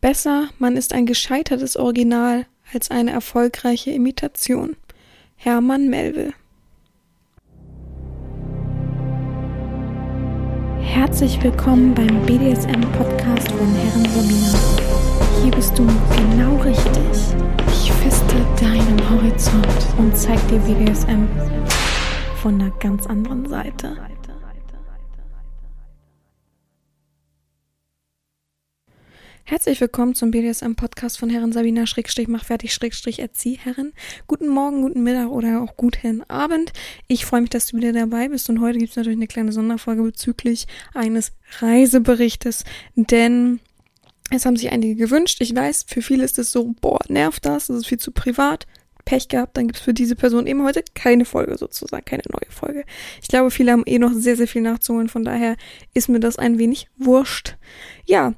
Besser, man ist ein gescheitertes Original als eine erfolgreiche Imitation. Hermann Melville. Herzlich willkommen beim BDSM-Podcast von Herren Romina. Hier bist du genau richtig. Ich feste deinen Horizont und zeig dir BDSM von einer ganz anderen Seite. Herzlich willkommen zum BDSM-Podcast von Herren Sabina Schrägstrich mach fertig Schrägstrich Erzieherin. Guten Morgen, guten Mittag oder auch guten Abend. Ich freue mich, dass du wieder dabei bist und heute gibt es natürlich eine kleine Sonderfolge bezüglich eines Reiseberichtes, denn es haben sich einige gewünscht. Ich weiß, für viele ist es so, boah, nervt das, das ist viel zu privat. Pech gehabt, dann gibt es für diese Person eben heute keine Folge sozusagen, keine neue Folge. Ich glaube, viele haben eh noch sehr, sehr viel nachzuholen, von daher ist mir das ein wenig wurscht. Ja,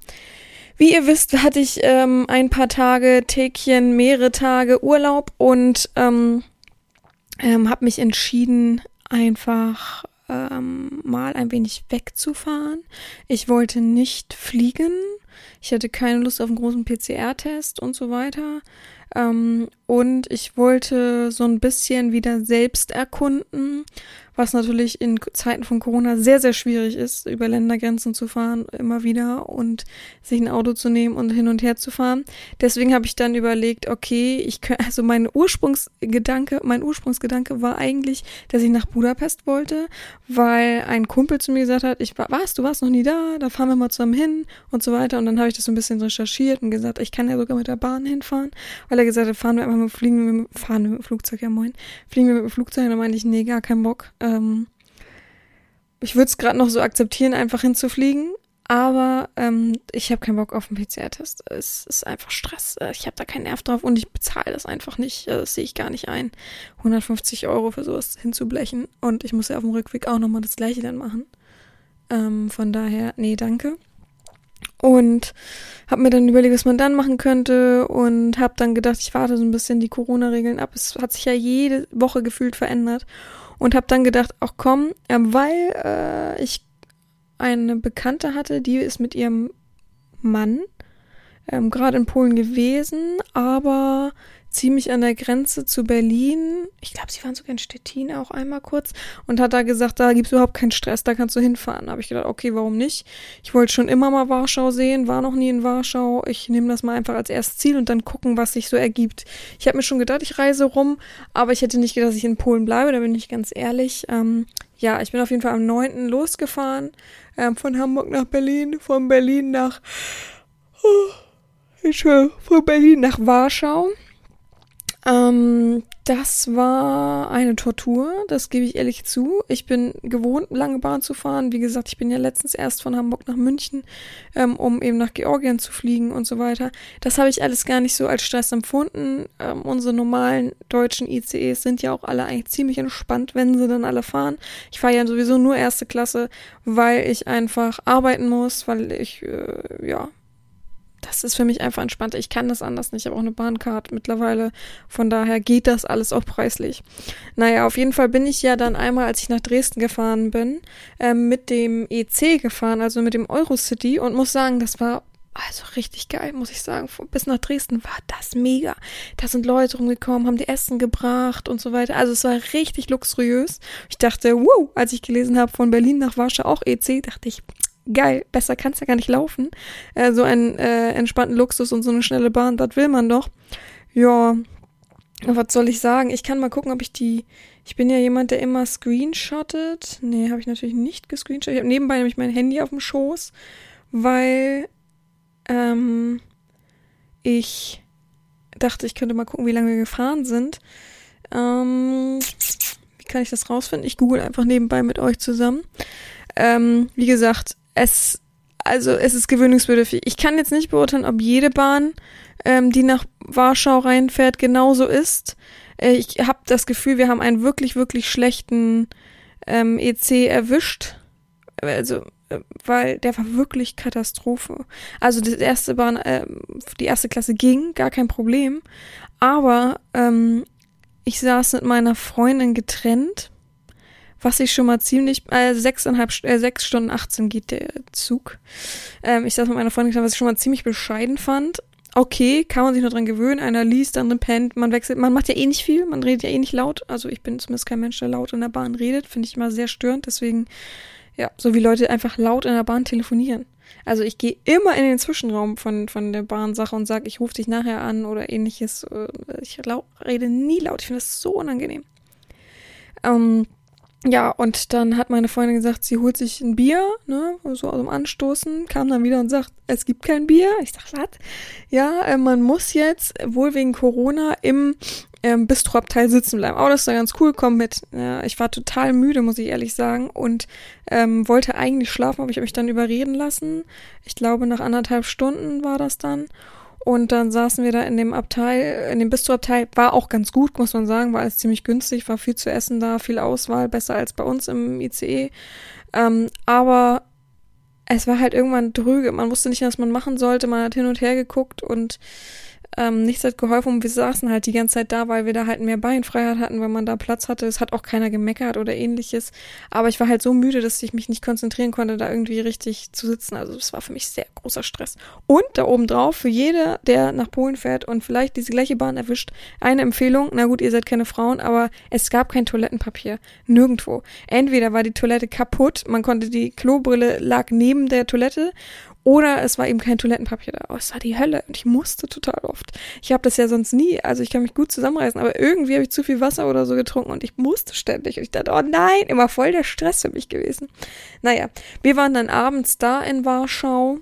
wie ihr wisst, hatte ich ähm, ein paar Tage, Tägchen, mehrere Tage Urlaub und ähm, ähm, habe mich entschieden, einfach ähm, mal ein wenig wegzufahren. Ich wollte nicht fliegen. Ich hatte keine Lust auf einen großen PCR-Test und so weiter. Ähm, und ich wollte so ein bisschen wieder selbst erkunden was natürlich in Zeiten von Corona sehr, sehr schwierig ist, über Ländergrenzen zu fahren, immer wieder und sich ein Auto zu nehmen und hin und her zu fahren. Deswegen habe ich dann überlegt, okay, ich kann, also mein Ursprungsgedanke, mein Ursprungsgedanke war eigentlich, dass ich nach Budapest wollte, weil ein Kumpel zu mir gesagt hat, ich war, was, du warst noch nie da, da fahren wir mal zusammen hin und so weiter. Und dann habe ich das so ein bisschen recherchiert und gesagt, ich kann ja sogar mit der Bahn hinfahren, weil er gesagt hat, fahren wir einfach mit, fliegen wir mit, fahren wir mit dem Flugzeug, ja moin, fliegen wir mit dem Flugzeug. Und dann meinte ich, nee, gar keinen Bock. Ähm, ich würde es gerade noch so akzeptieren, einfach hinzufliegen, aber ähm, ich habe keinen Bock auf einen PCR-Test. Es ist einfach Stress. Äh, ich habe da keinen Nerv drauf und ich bezahle das einfach nicht. Äh, das sehe ich gar nicht ein, 150 Euro für sowas hinzublechen. Und ich muss ja auf dem Rückweg auch nochmal das gleiche dann machen. Ähm, von daher, nee, danke. Und habe mir dann überlegt, was man dann machen könnte und habe dann gedacht, ich warte so ein bisschen die Corona-Regeln ab. Es hat sich ja jede Woche gefühlt verändert und habe dann gedacht, ach komm, äh, weil äh, ich eine Bekannte hatte, die ist mit ihrem Mann ähm, gerade in Polen gewesen, aber ziemlich an der Grenze zu Berlin. Ich glaube, sie waren sogar in Stettin auch einmal kurz und hat da gesagt, da gibt's überhaupt keinen Stress, da kannst du hinfahren. Da habe ich gedacht, okay, warum nicht? Ich wollte schon immer mal Warschau sehen, war noch nie in Warschau. Ich nehme das mal einfach als erstes Ziel und dann gucken, was sich so ergibt. Ich habe mir schon gedacht, ich reise rum, aber ich hätte nicht gedacht, dass ich in Polen bleibe, da bin ich ganz ehrlich. Ähm, ja, ich bin auf jeden Fall am 9. losgefahren, ähm, von Hamburg nach Berlin, von Berlin nach, oh, Entschuldigung, von Berlin nach Warschau. Ähm, das war eine Tortur, das gebe ich ehrlich zu. Ich bin gewohnt, lange Bahn zu fahren. Wie gesagt, ich bin ja letztens erst von Hamburg nach München, ähm, um eben nach Georgien zu fliegen und so weiter. Das habe ich alles gar nicht so als Stress empfunden. Ähm, unsere normalen deutschen ICEs sind ja auch alle eigentlich ziemlich entspannt, wenn sie dann alle fahren. Ich fahre ja sowieso nur erste Klasse, weil ich einfach arbeiten muss, weil ich, äh, ja, das ist für mich einfach entspannter. Ich kann das anders nicht. Ich habe auch eine Bahncard mittlerweile. Von daher geht das alles auch preislich. Naja, auf jeden Fall bin ich ja dann einmal, als ich nach Dresden gefahren bin, äh, mit dem EC gefahren, also mit dem Eurocity und muss sagen, das war also richtig geil, muss ich sagen. Bis nach Dresden war das mega. Da sind Leute rumgekommen, haben die Essen gebracht und so weiter. Also es war richtig luxuriös. Ich dachte, wow, als ich gelesen habe von Berlin nach Warschau auch EC, dachte ich, geil, besser kann's ja gar nicht laufen. Äh, so einen äh, entspannten Luxus und so eine schnelle Bahn, das will man doch. Ja, was soll ich sagen? Ich kann mal gucken, ob ich die. Ich bin ja jemand, der immer screenshottet. Nee, habe ich natürlich nicht gescreenshottet. Ich habe nebenbei nämlich mein Handy auf dem Schoß, weil ähm, ich dachte, ich könnte mal gucken, wie lange wir gefahren sind. Ähm, wie kann ich das rausfinden? Ich google einfach nebenbei mit euch zusammen. Ähm, wie gesagt, es, also es ist gewöhnungsbedürftig. Ich kann jetzt nicht beurteilen, ob jede Bahn, ähm, die nach Warschau reinfährt, genauso ist. Äh, ich habe das Gefühl, wir haben einen wirklich, wirklich schlechten ähm, EC erwischt. Also, äh, weil der war wirklich Katastrophe. Also die erste Bahn, äh, die erste Klasse ging, gar kein Problem. Aber ähm, ich saß mit meiner Freundin getrennt was ich schon mal ziemlich, äh, sechseinhalb, äh, sechs Stunden 18 geht der Zug. Ähm, ich saß mit meiner Freundin, was ich schon mal ziemlich bescheiden fand. Okay, kann man sich noch dran gewöhnen. Einer liest, der andere pennt, man wechselt, man macht ja eh nicht viel, man redet ja eh nicht laut. Also ich bin zumindest kein Mensch, der laut in der Bahn redet, finde ich immer sehr störend. Deswegen, ja, so wie Leute einfach laut in der Bahn telefonieren. Also ich gehe immer in den Zwischenraum von, von der Bahnsache und sage, ich rufe dich nachher an oder ähnliches. Äh, ich rede nie laut. Ich finde das so unangenehm. Ähm, ja, und dann hat meine Freundin gesagt, sie holt sich ein Bier, ne, so aus dem Anstoßen, kam dann wieder und sagt, es gibt kein Bier. Ich sag, was? Ja, äh, man muss jetzt wohl wegen Corona im ähm, Bistroabteil sitzen bleiben. Oh, das ist ja ganz cool, komm mit. Ja, ich war total müde, muss ich ehrlich sagen, und ähm, wollte eigentlich schlafen, aber ich habe mich dann überreden lassen. Ich glaube, nach anderthalb Stunden war das dann. Und dann saßen wir da in dem Abteil, in dem Bistroabteil, war auch ganz gut, muss man sagen, war alles ziemlich günstig, war viel zu essen da, viel Auswahl, besser als bei uns im ICE. Ähm, aber es war halt irgendwann drüge, man wusste nicht, was man machen sollte, man hat hin und her geguckt und ähm, nichts hat geholfen und wir saßen halt die ganze Zeit da, weil wir da halt mehr Beinfreiheit hatten, weil man da Platz hatte. Es hat auch keiner gemeckert oder ähnliches. Aber ich war halt so müde, dass ich mich nicht konzentrieren konnte, da irgendwie richtig zu sitzen. Also es war für mich sehr großer Stress. Und da oben drauf, für jeder, der nach Polen fährt und vielleicht diese gleiche Bahn erwischt, eine Empfehlung. Na gut, ihr seid keine Frauen, aber es gab kein Toilettenpapier. Nirgendwo. Entweder war die Toilette kaputt, man konnte die Klobrille lag neben der Toilette oder es war eben kein Toilettenpapier da. Oh, es war die Hölle und ich musste total oft. Ich habe das ja sonst nie, also ich kann mich gut zusammenreißen, aber irgendwie habe ich zu viel Wasser oder so getrunken und ich musste ständig. Und ich dachte, oh nein, immer voll der Stress für mich gewesen. Naja, wir waren dann abends da in Warschau.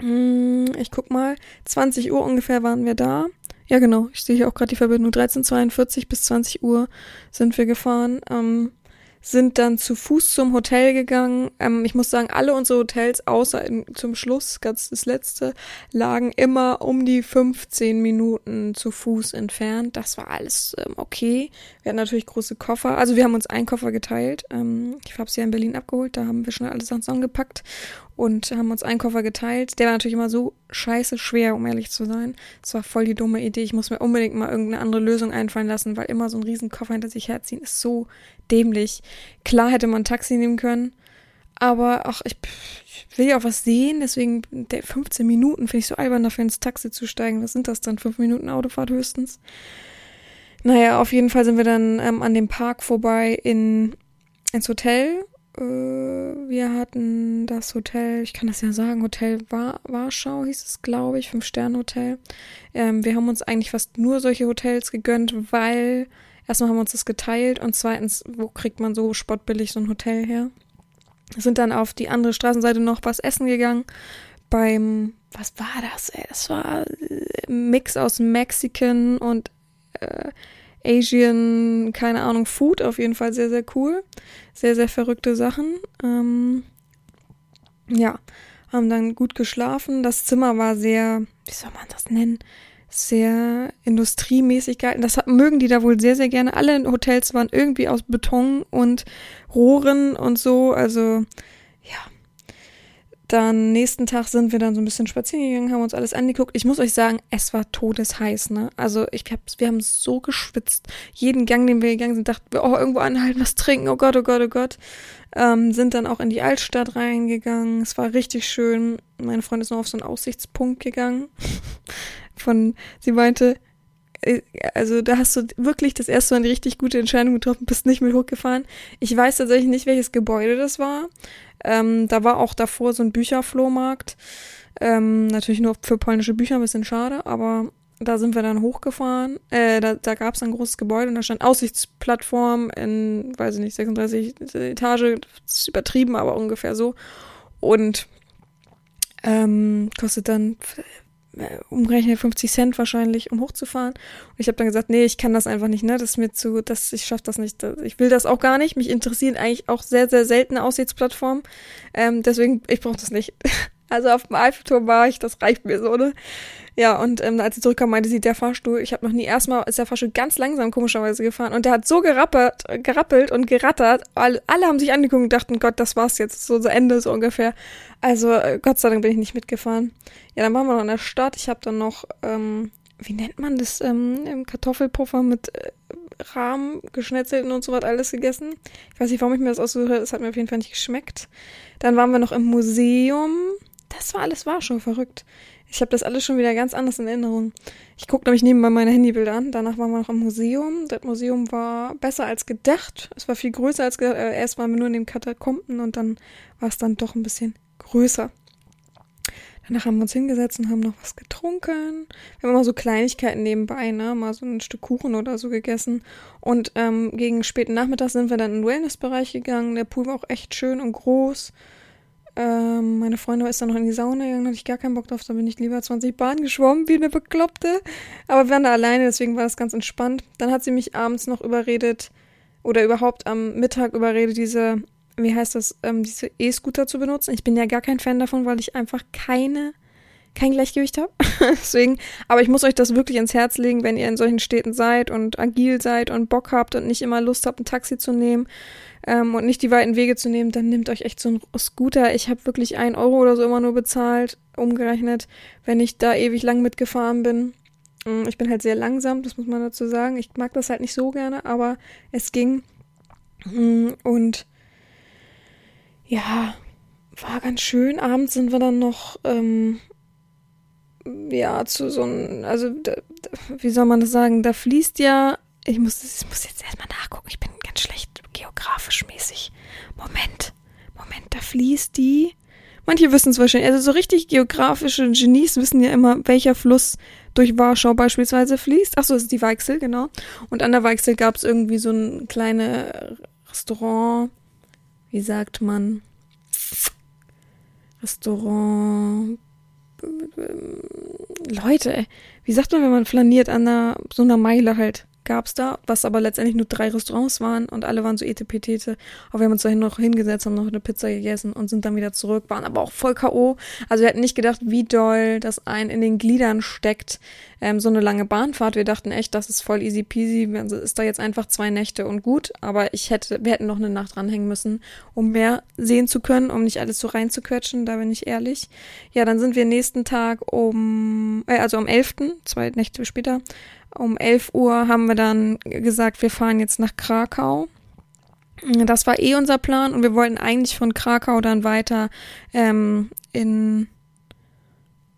Hm, ich guck mal, 20 Uhr ungefähr waren wir da. Ja, genau. Ich sehe hier auch gerade die Verbindung. 13.42 bis 20 Uhr sind wir gefahren. Ähm, sind dann zu Fuß zum Hotel gegangen. Ähm, ich muss sagen, alle unsere Hotels, außer in, zum Schluss, ganz das letzte, lagen immer um die 15 Minuten zu Fuß entfernt. Das war alles ähm, okay. Wir hatten natürlich große Koffer. Also wir haben uns einen Koffer geteilt. Ähm, ich habe sie ja in Berlin abgeholt. Da haben wir schnell alles zusammengepackt und haben uns einen Koffer geteilt. Der war natürlich immer so scheiße schwer, um ehrlich zu sein. Es war voll die dumme Idee. Ich muss mir unbedingt mal irgendeine andere Lösung einfallen lassen, weil immer so ein riesen Koffer hinter sich herziehen ist so dämlich. Klar hätte man ein Taxi nehmen können, aber ach, ich, ich will ja auch was sehen, deswegen der 15 Minuten finde ich so albern, dafür ins Taxi zu steigen. Was sind das dann? Fünf Minuten Autofahrt höchstens? Naja, auf jeden Fall sind wir dann ähm, an dem Park vorbei in, ins Hotel äh, wir hatten das Hotel, ich kann das ja sagen, Hotel War Warschau hieß es, glaube ich, Fünf-Sterne-Hotel. Ähm, wir haben uns eigentlich fast nur solche Hotels gegönnt, weil erstmal haben wir uns das geteilt und zweitens, wo kriegt man so spottbillig so ein Hotel her? Sind dann auf die andere Straßenseite noch was essen gegangen beim, was war das, ey? Das war ein Mix aus Mexican und äh, Asian, keine Ahnung, Food, auf jeden Fall sehr, sehr cool. Sehr, sehr verrückte Sachen. Ähm, ja, haben dann gut geschlafen. Das Zimmer war sehr, wie soll man das nennen? Sehr industriemäßig gehalten. Das mögen die da wohl sehr, sehr gerne. Alle Hotels waren irgendwie aus Beton und Rohren und so. Also, dann nächsten Tag sind wir dann so ein bisschen spazieren gegangen, haben uns alles angeguckt. Ich muss euch sagen, es war todesheiß, ne? Also ich hab, wir haben so geschwitzt. Jeden Gang, den wir gegangen sind, dachten wir, oh, irgendwo anhalten, was trinken, oh Gott, oh Gott, oh Gott. Ähm, sind dann auch in die Altstadt reingegangen. Es war richtig schön. Meine Freundin ist noch auf so einen Aussichtspunkt gegangen. Von, sie meinte, äh, also da hast du wirklich das erste Mal eine richtig gute Entscheidung getroffen, bist nicht mit hochgefahren. Ich weiß tatsächlich nicht, welches Gebäude das war. Ähm, da war auch davor so ein Bücherflohmarkt. Ähm, natürlich nur für polnische Bücher, ein bisschen schade, aber da sind wir dann hochgefahren. Äh, da da gab es ein großes Gebäude und da stand Aussichtsplattform in, weiß ich nicht, 36 Etage. Das ist übertrieben, aber ungefähr so. Und ähm, kostet dann umgerechnet 50 Cent wahrscheinlich, um hochzufahren. Und ich habe dann gesagt, nee, ich kann das einfach nicht, ne? Das ist mir zu, das, ich schaff das nicht. Ich will das auch gar nicht. Mich interessieren eigentlich auch sehr, sehr seltene Aussichtsplattformen. Ähm, deswegen, ich brauche das nicht. Also auf dem Eiffelturm war ich, das reicht mir so, ne? Ja, und ähm, als sie zurückkam, meinte sie, der Fahrstuhl, ich habe noch nie erstmal, ist der Fahrstuhl ganz langsam komischerweise gefahren und der hat so gerappert, gerappelt und gerattert. Alle, alle haben sich angeguckt und dachten, Gott, das war's jetzt, so zu Ende, so ungefähr. Also äh, Gott sei Dank bin ich nicht mitgefahren. Ja, dann waren wir noch in der Stadt. Ich habe dann noch, ähm, wie nennt man das, ähm, Kartoffelpuffer mit äh, Rahmen, geschnetzelten und so was alles gegessen. Ich weiß nicht, warum ich mir das ausgesucht habe. Es hat mir auf jeden Fall nicht geschmeckt. Dann waren wir noch im Museum. Das war alles war schon verrückt. Ich habe das alles schon wieder ganz anders in Erinnerung. Ich gucke nämlich nebenbei meine Handybilder an. Danach waren wir noch im Museum. Das Museum war besser als gedacht. Es war viel größer als gedacht. Äh, erst waren wir nur in den Katakomben und dann war es dann doch ein bisschen größer. Danach haben wir uns hingesetzt und haben noch was getrunken. Wir haben immer so Kleinigkeiten nebenbei, ne? Mal so ein Stück Kuchen oder so gegessen. Und ähm, gegen späten Nachmittag sind wir dann in den Wellnessbereich gegangen. Der Pool war auch echt schön und groß. Ähm, meine Freundin ist dann noch in die Sauna gegangen, hatte ich gar keinen Bock drauf, da bin ich lieber 20 Bahnen geschwommen, wie eine Bekloppte. Aber wir waren da alleine, deswegen war das ganz entspannt. Dann hat sie mich abends noch überredet, oder überhaupt am Mittag überredet, diese, wie heißt das, ähm, diese E-Scooter zu benutzen. Ich bin ja gar kein Fan davon, weil ich einfach keine, kein Gleichgewicht habe. deswegen, aber ich muss euch das wirklich ins Herz legen, wenn ihr in solchen Städten seid und agil seid und Bock habt und nicht immer Lust habt, ein Taxi zu nehmen ähm, und nicht die weiten Wege zu nehmen, dann nehmt euch echt so einen Scooter. Ich habe wirklich ein Euro oder so immer nur bezahlt, umgerechnet, wenn ich da ewig lang mitgefahren bin. Mm, ich bin halt sehr langsam, das muss man dazu sagen. Ich mag das halt nicht so gerne, aber es ging. Mm, und ja, war ganz schön. Abends sind wir dann noch, ähm, ja, zu so einem, also, da, wie soll man das sagen? Da fließt ja, ich muss, ich muss jetzt erstmal nachgucken, ich bin ganz schlecht geografisch mäßig. Moment, Moment, da fließt die. Manche wissen es wahrscheinlich. Also so richtig geografische Genies wissen ja immer, welcher Fluss durch Warschau beispielsweise fließt. Achso, das ist die Weichsel, genau. Und an der Weichsel gab es irgendwie so ein kleines Restaurant. Wie sagt man? Restaurant. Leute, wie sagt man, wenn man flaniert an einer, so einer Meile halt? Gab's da, was aber letztendlich nur drei Restaurants waren und alle waren so etepetete. Aber wir haben uns dahin noch hingesetzt, haben noch eine Pizza gegessen und sind dann wieder zurück, waren aber auch voll K.O. Also wir hätten nicht gedacht, wie doll das ein in den Gliedern steckt, ähm, so eine lange Bahnfahrt. Wir dachten echt, das ist voll easy peasy, ist da jetzt einfach zwei Nächte und gut. Aber ich hätte, wir hätten noch eine Nacht dranhängen müssen, um mehr sehen zu können, um nicht alles so reinzuquetschen, da bin ich ehrlich. Ja, dann sind wir nächsten Tag um, äh, also am 11., zwei Nächte später, um 11 Uhr haben wir dann gesagt, wir fahren jetzt nach Krakau. Das war eh unser Plan und wir wollten eigentlich von Krakau dann weiter ähm, in,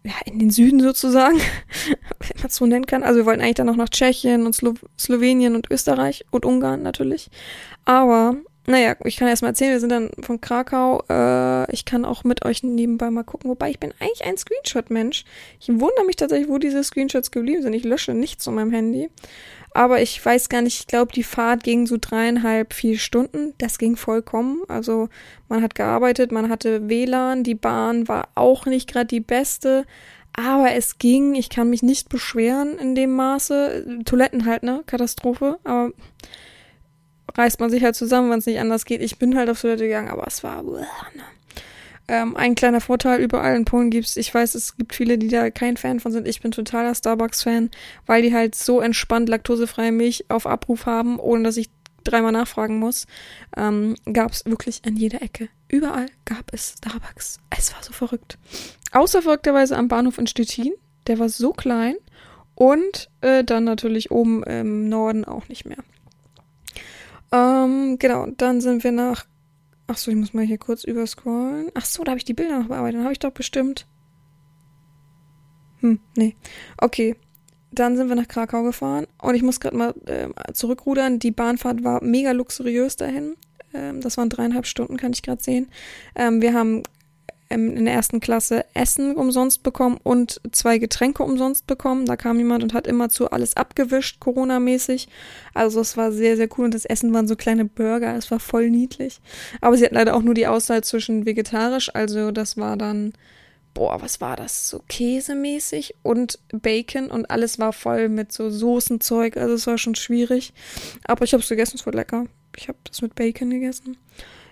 ja, in den Süden sozusagen, wenn man es so nennen kann. Also wir wollten eigentlich dann noch nach Tschechien und Slo Slowenien und Österreich und Ungarn natürlich. Aber naja, ich kann erst mal erzählen, wir sind dann von Krakau. Äh, ich kann auch mit euch nebenbei mal gucken, wobei ich bin eigentlich ein Screenshot-Mensch. Ich wundere mich tatsächlich, wo diese Screenshots geblieben sind. Ich lösche nichts von meinem Handy. Aber ich weiß gar nicht, ich glaube, die Fahrt ging so dreieinhalb, vier Stunden. Das ging vollkommen. Also man hat gearbeitet, man hatte WLAN, die Bahn war auch nicht gerade die beste. Aber es ging, ich kann mich nicht beschweren in dem Maße. Toiletten halt, ne? Katastrophe. Aber reißt man sich halt zusammen, wenn es nicht anders geht. Ich bin halt auf Toilette gegangen, aber es war. Ne. Ähm, ein kleiner Vorteil überall in Polen gibt's, ich weiß, es gibt viele, die da kein Fan von sind. Ich bin totaler Starbucks-Fan, weil die halt so entspannt laktosefreie Milch auf Abruf haben, ohne dass ich dreimal nachfragen muss. Ähm, gab es wirklich an jeder Ecke. Überall gab es Starbucks. Es war so verrückt. Außer verrückterweise am Bahnhof in Stettin. Der war so klein. Und äh, dann natürlich oben im Norden auch nicht mehr. Ähm, genau, dann sind wir nach. Ach so, ich muss mal hier kurz überscrollen. Ach so, da habe ich die Bilder noch bearbeitet. Dann habe ich doch bestimmt. Hm, nee. Okay. Dann sind wir nach Krakau gefahren und ich muss gerade mal äh, zurückrudern. Die Bahnfahrt war mega luxuriös dahin. Ähm, das waren dreieinhalb Stunden, kann ich gerade sehen. Ähm, wir haben in der ersten Klasse Essen umsonst bekommen und zwei Getränke umsonst bekommen. Da kam jemand und hat immer zu alles abgewischt, Corona-mäßig. Also es war sehr, sehr cool und das Essen waren so kleine Burger. Es war voll niedlich. Aber sie hatten leider auch nur die Auswahl zwischen vegetarisch, also das war dann, boah, was war das? So käsemäßig und Bacon und alles war voll mit so Soßenzeug. Also es war schon schwierig. Aber ich habe es gegessen, es war lecker. Ich habe das mit Bacon gegessen.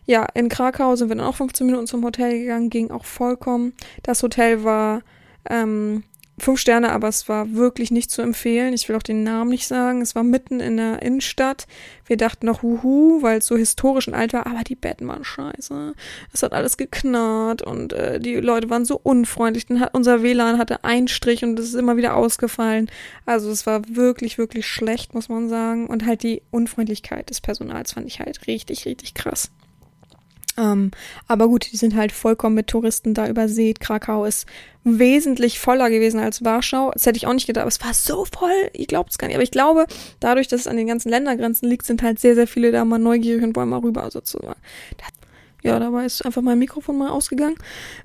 Ja, in Krakau sind wir dann auch 15 Minuten zum Hotel gegangen, ging auch vollkommen. Das Hotel war ähm, fünf Sterne, aber es war wirklich nicht zu empfehlen. Ich will auch den Namen nicht sagen. Es war mitten in der Innenstadt. Wir dachten noch huhu, weil es so historisch und alt war, aber die Betten waren scheiße. Es hat alles geknarrt und äh, die Leute waren so unfreundlich. Dann hat unser WLAN hatte einen Strich und es ist immer wieder ausgefallen. Also es war wirklich, wirklich schlecht, muss man sagen. Und halt die Unfreundlichkeit des Personals fand ich halt richtig, richtig krass. Ähm, aber gut, die sind halt vollkommen mit Touristen da übersät. Krakau ist wesentlich voller gewesen als Warschau. Das hätte ich auch nicht gedacht, aber es war so voll. Ich glaube es gar nicht. Aber ich glaube, dadurch, dass es an den ganzen Ländergrenzen liegt, sind halt sehr, sehr viele da mal neugierig und wollen mal rüber sozusagen. Ja, dabei ist einfach mein Mikrofon mal ausgegangen.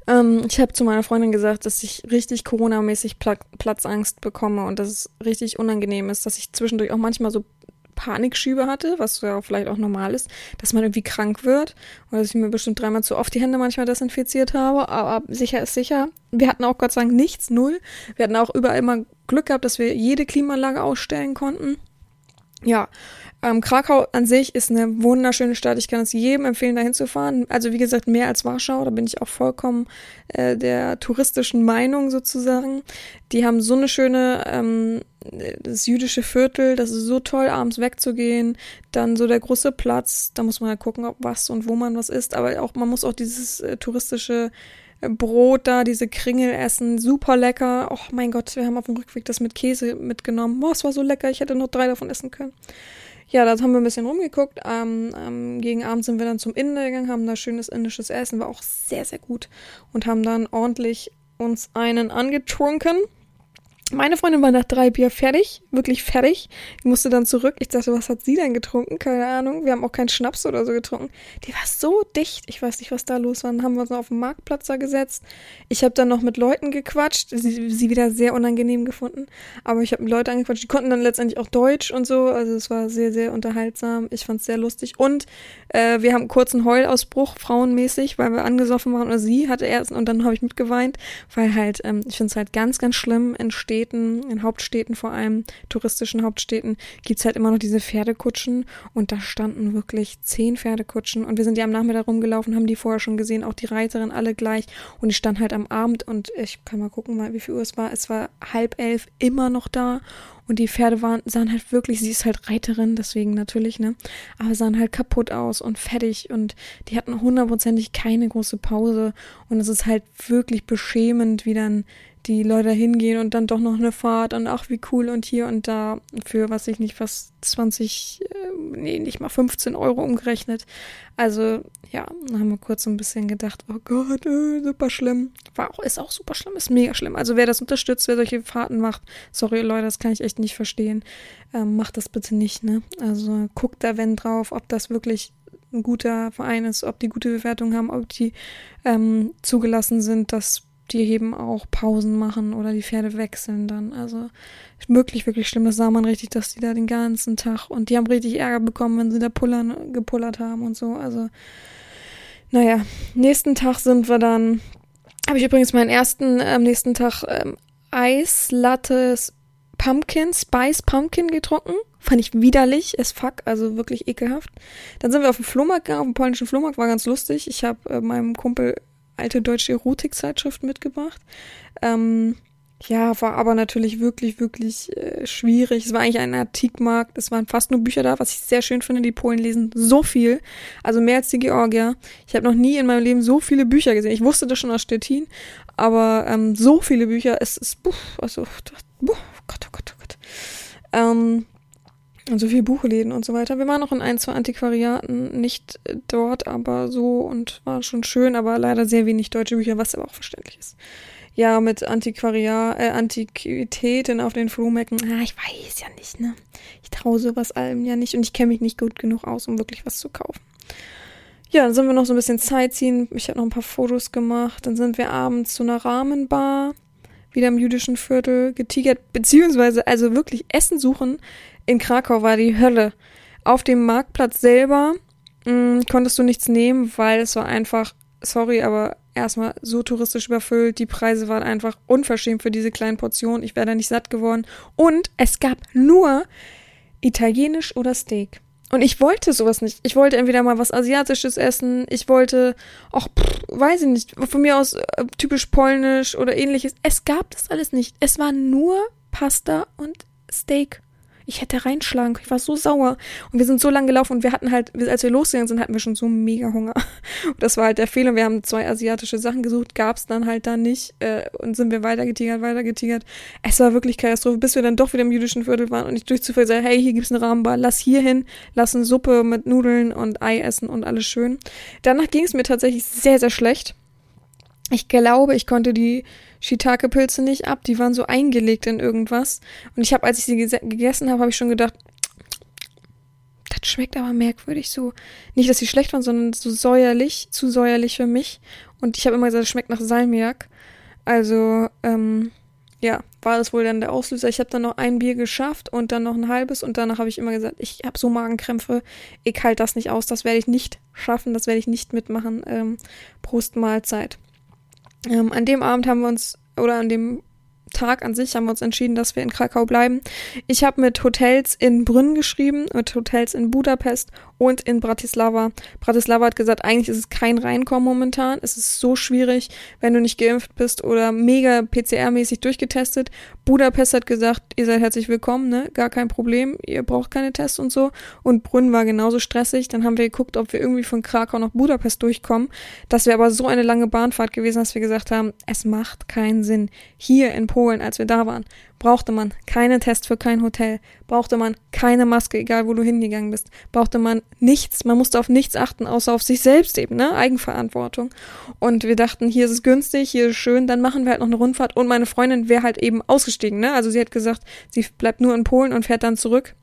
Ähm, ich habe zu meiner Freundin gesagt, dass ich richtig Corona-mäßig Pla Platzangst bekomme und dass es richtig unangenehm ist, dass ich zwischendurch auch manchmal so Panikschübe hatte, was ja vielleicht auch normal ist, dass man irgendwie krank wird oder dass ich mir bestimmt dreimal zu oft die Hände manchmal desinfiziert habe, aber sicher ist sicher. Wir hatten auch Gott sei Dank nichts, null. Wir hatten auch überall immer Glück gehabt, dass wir jede Klimaanlage ausstellen konnten. Ja, ähm, Krakau an sich ist eine wunderschöne Stadt. Ich kann es jedem empfehlen, dahin zu fahren. Also wie gesagt, mehr als Warschau. Da bin ich auch vollkommen äh, der touristischen Meinung sozusagen. Die haben so eine schöne, ähm, das jüdische Viertel. Das ist so toll, abends wegzugehen. Dann so der große Platz. Da muss man halt gucken, ob was und wo man was isst. Aber auch man muss auch dieses äh, touristische äh, Brot da, diese Kringel essen, super lecker. Oh mein Gott, wir haben auf dem Rückweg das mit Käse mitgenommen. Boah, es war so lecker, ich hätte noch drei davon essen können ja, da haben wir ein bisschen rumgeguckt. Ähm, ähm, gegen Abend sind wir dann zum Inder gegangen, haben da schönes indisches Essen, war auch sehr, sehr gut. Und haben dann ordentlich uns einen angetrunken. Meine Freundin war nach drei Bier fertig, wirklich fertig. Die musste dann zurück. Ich dachte, was hat sie denn getrunken? Keine Ahnung. Wir haben auch keinen Schnaps oder so getrunken. Die war so dicht. Ich weiß nicht, was da los war. Dann haben wir uns noch auf den Marktplatz da gesetzt. Ich habe dann noch mit Leuten gequatscht. Sie, sie wieder sehr unangenehm gefunden. Aber ich habe mit Leuten angequatscht. Die konnten dann letztendlich auch Deutsch und so. Also es war sehr, sehr unterhaltsam. Ich fand es sehr lustig. Und äh, wir haben einen kurzen Heulausbruch, frauenmäßig, weil wir angesoffen waren. Oder sie hatte erst und dann habe ich mitgeweint. Weil halt, ähm, ich finde es halt ganz, ganz schlimm entsteht Städten, in Hauptstädten vor allem, touristischen Hauptstädten, gibt's halt immer noch diese Pferdekutschen und da standen wirklich zehn Pferdekutschen und wir sind ja am Nachmittag rumgelaufen, haben die vorher schon gesehen, auch die Reiterin alle gleich und die stand halt am Abend und ich kann mal gucken, mal, wie viel Uhr es war. Es war halb elf immer noch da und die Pferde waren, sahen halt wirklich, sie ist halt Reiterin, deswegen natürlich, ne? Aber sahen halt kaputt aus und fertig und die hatten hundertprozentig keine große Pause. Und es ist halt wirklich beschämend, wie dann die Leute hingehen und dann doch noch eine Fahrt und ach, wie cool und hier und da für, was ich nicht, fast 20, äh, nee, nicht mal 15 Euro umgerechnet. Also, ja, haben wir kurz so ein bisschen gedacht, oh Gott, äh, super schlimm. War auch, ist auch super schlimm, ist mega schlimm. Also, wer das unterstützt, wer solche Fahrten macht, sorry Leute, das kann ich echt nicht verstehen. Ähm, macht das bitte nicht, ne? Also, guckt da wenn drauf, ob das wirklich ein guter Verein ist, ob die gute Bewertung haben, ob die ähm, zugelassen sind, dass die eben auch Pausen machen oder die Pferde wechseln dann. Also wirklich, wirklich schlimm. Das sah man richtig, dass die da den ganzen Tag und die haben richtig Ärger bekommen, wenn sie da pullern, gepullert haben und so. Also, naja, nächsten Tag sind wir dann, habe ich übrigens meinen ersten, am nächsten Tag ähm, Eislatte Pumpkin, Spice Pumpkin getrunken. Fand ich widerlich, es fuck, also wirklich ekelhaft. Dann sind wir auf den Flohmarkt gegangen, auf den polnischen Flohmarkt, war ganz lustig. Ich habe äh, meinem Kumpel alte deutsche Erotikzeitschrift mitgebracht. Ähm, ja, war aber natürlich wirklich, wirklich äh, schwierig. Es war eigentlich ein Antikmarkt. Es waren fast nur Bücher da, was ich sehr schön finde. Die Polen lesen so viel. Also mehr als die Georgier. Ich habe noch nie in meinem Leben so viele Bücher gesehen. Ich wusste das schon aus Stettin, aber ähm, so viele Bücher. Es ist, buch, also, oh Gott, oh Gott, oh Gott. Ähm, und so viele Buchläden und so weiter. Wir waren noch in ein, zwei Antiquariaten, nicht dort, aber so und war schon schön, aber leider sehr wenig deutsche Bücher, was aber auch verständlich ist. Ja, mit Antiquariat, äh, Antiquitäten auf den Flohmärkten, ah, ich weiß ja nicht, ne? Ich traue sowas allem ja nicht und ich kenne mich nicht gut genug aus, um wirklich was zu kaufen. Ja, dann sind wir noch so ein bisschen Zeit ziehen. Ich habe noch ein paar Fotos gemacht. Dann sind wir abends zu einer Rahmenbar, wieder im jüdischen Viertel, getigert, beziehungsweise also wirklich Essen suchen in Krakau war die Hölle. Auf dem Marktplatz selber mh, mm, konntest du nichts nehmen, weil es war einfach, sorry, aber erstmal so touristisch überfüllt. Die Preise waren einfach unverschämt für diese kleinen Portionen. Ich wäre da nicht satt geworden. Und es gab nur Italienisch oder Steak. Und ich wollte sowas nicht. Ich wollte entweder mal was Asiatisches essen. Ich wollte auch, weiß ich nicht, von mir aus äh, typisch polnisch oder ähnliches. Es gab das alles nicht. Es war nur Pasta und Steak. Ich hätte reinschlagen können. Ich war so sauer. Und wir sind so lang gelaufen und wir hatten halt, als wir losgegangen sind, hatten wir schon so mega Hunger. Und das war halt der Fehler. Wir haben zwei asiatische Sachen gesucht, gab's dann halt da nicht. Äh, und sind wir weitergetigert, weitergetigert. Es war wirklich Katastrophe, bis wir dann doch wieder im jüdischen Viertel waren und ich durch Zufall sage, hey, hier gibt's eine Rahmenbar, lass hier hin, lass eine Suppe mit Nudeln und Ei essen und alles schön. Danach ging es mir tatsächlich sehr, sehr schlecht. Ich glaube, ich konnte die Shiitake-Pilze nicht ab. Die waren so eingelegt in irgendwas. Und ich habe, als ich sie gegessen habe, habe ich schon gedacht, das schmeckt aber merkwürdig so. Nicht, dass sie schlecht waren, sondern so säuerlich, zu säuerlich für mich. Und ich habe immer gesagt, es schmeckt nach Salmiak. Also, ähm, ja, war das wohl dann der Auslöser. Ich habe dann noch ein Bier geschafft und dann noch ein halbes und danach habe ich immer gesagt, ich habe so Magenkrämpfe, ich halte das nicht aus, das werde ich nicht schaffen, das werde ich nicht mitmachen. Ähm, Prost Mahlzeit. Ähm, an dem Abend haben wir uns, oder an dem Tag an sich haben wir uns entschieden, dass wir in Krakau bleiben. Ich habe mit Hotels in Brünn geschrieben, mit Hotels in Budapest und in Bratislava. Bratislava hat gesagt, eigentlich ist es kein Reinkommen momentan. Es ist so schwierig, wenn du nicht geimpft bist oder mega PCR-mäßig durchgetestet. Budapest hat gesagt, ihr seid herzlich willkommen, ne? Gar kein Problem, ihr braucht keine Tests und so. Und Brünn war genauso stressig. Dann haben wir geguckt, ob wir irgendwie von Krakau nach Budapest durchkommen. Das wäre aber so eine lange Bahnfahrt gewesen, dass wir gesagt haben, es macht keinen Sinn. Hier in Polen, als wir da waren, brauchte man keine Test für kein Hotel, brauchte man keine Maske, egal wo du hingegangen bist, brauchte man nichts, man musste auf nichts achten, außer auf sich selbst eben, ne? Eigenverantwortung. Und wir dachten, hier ist es günstig, hier ist es schön, dann machen wir halt noch eine Rundfahrt und meine Freundin wäre halt eben ausgestiegen, ne? Also sie hat gesagt, sie bleibt nur in Polen und fährt dann zurück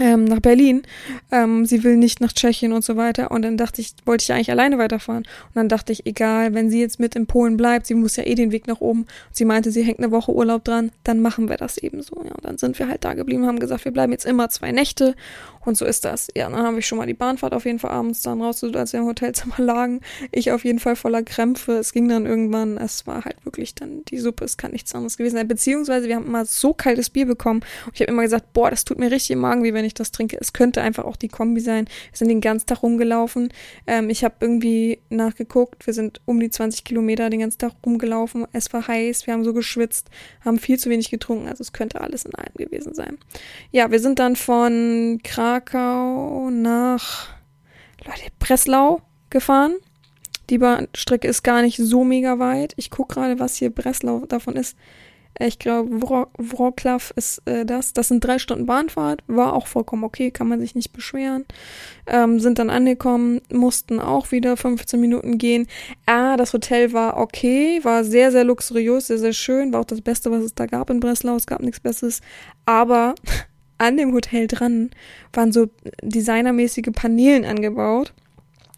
ähm, nach Berlin. Ähm, sie will nicht nach Tschechien und so weiter. Und dann dachte ich, wollte ich eigentlich alleine weiterfahren. Und dann dachte ich, egal, wenn sie jetzt mit in Polen bleibt, sie muss ja eh den Weg nach oben. Und sie meinte, sie hängt eine Woche Urlaub dran, dann machen wir das eben so. Ja, und dann sind wir halt da geblieben, haben gesagt, wir bleiben jetzt immer zwei Nächte. Und so ist das. Ja, dann habe ich schon mal die Bahnfahrt auf jeden Fall abends dann rausgesucht, als wir im Hotelzimmer lagen. Ich auf jeden Fall voller Krämpfe. Es ging dann irgendwann, es war halt wirklich dann die Suppe, es kann nichts anderes gewesen sein. Beziehungsweise wir haben immer so kaltes Bier bekommen. Und ich habe immer gesagt, boah, das tut mir richtig im Magen, wie wenn ich das trinke. Es könnte einfach auch die Kombi sein. Wir sind den ganzen Tag rumgelaufen. Ähm, ich habe irgendwie nachgeguckt. Wir sind um die 20 Kilometer den ganzen Tag rumgelaufen. Es war heiß, wir haben so geschwitzt, haben viel zu wenig getrunken. Also es könnte alles in einem gewesen sein. Ja, wir sind dann von Krakau nach Leute, Breslau gefahren. Die Bahnstrecke ist gar nicht so mega weit. Ich gucke gerade, was hier Breslau davon ist. Ich glaube, Wroclaw ist äh, das. Das sind drei Stunden Bahnfahrt. War auch vollkommen okay, kann man sich nicht beschweren. Ähm, sind dann angekommen, mussten auch wieder 15 Minuten gehen. Ah, das Hotel war okay, war sehr, sehr luxuriös, sehr, sehr schön. War auch das Beste, was es da gab in Breslau. Es gab nichts Besseres. Aber an dem Hotel dran waren so designermäßige Paneelen angebaut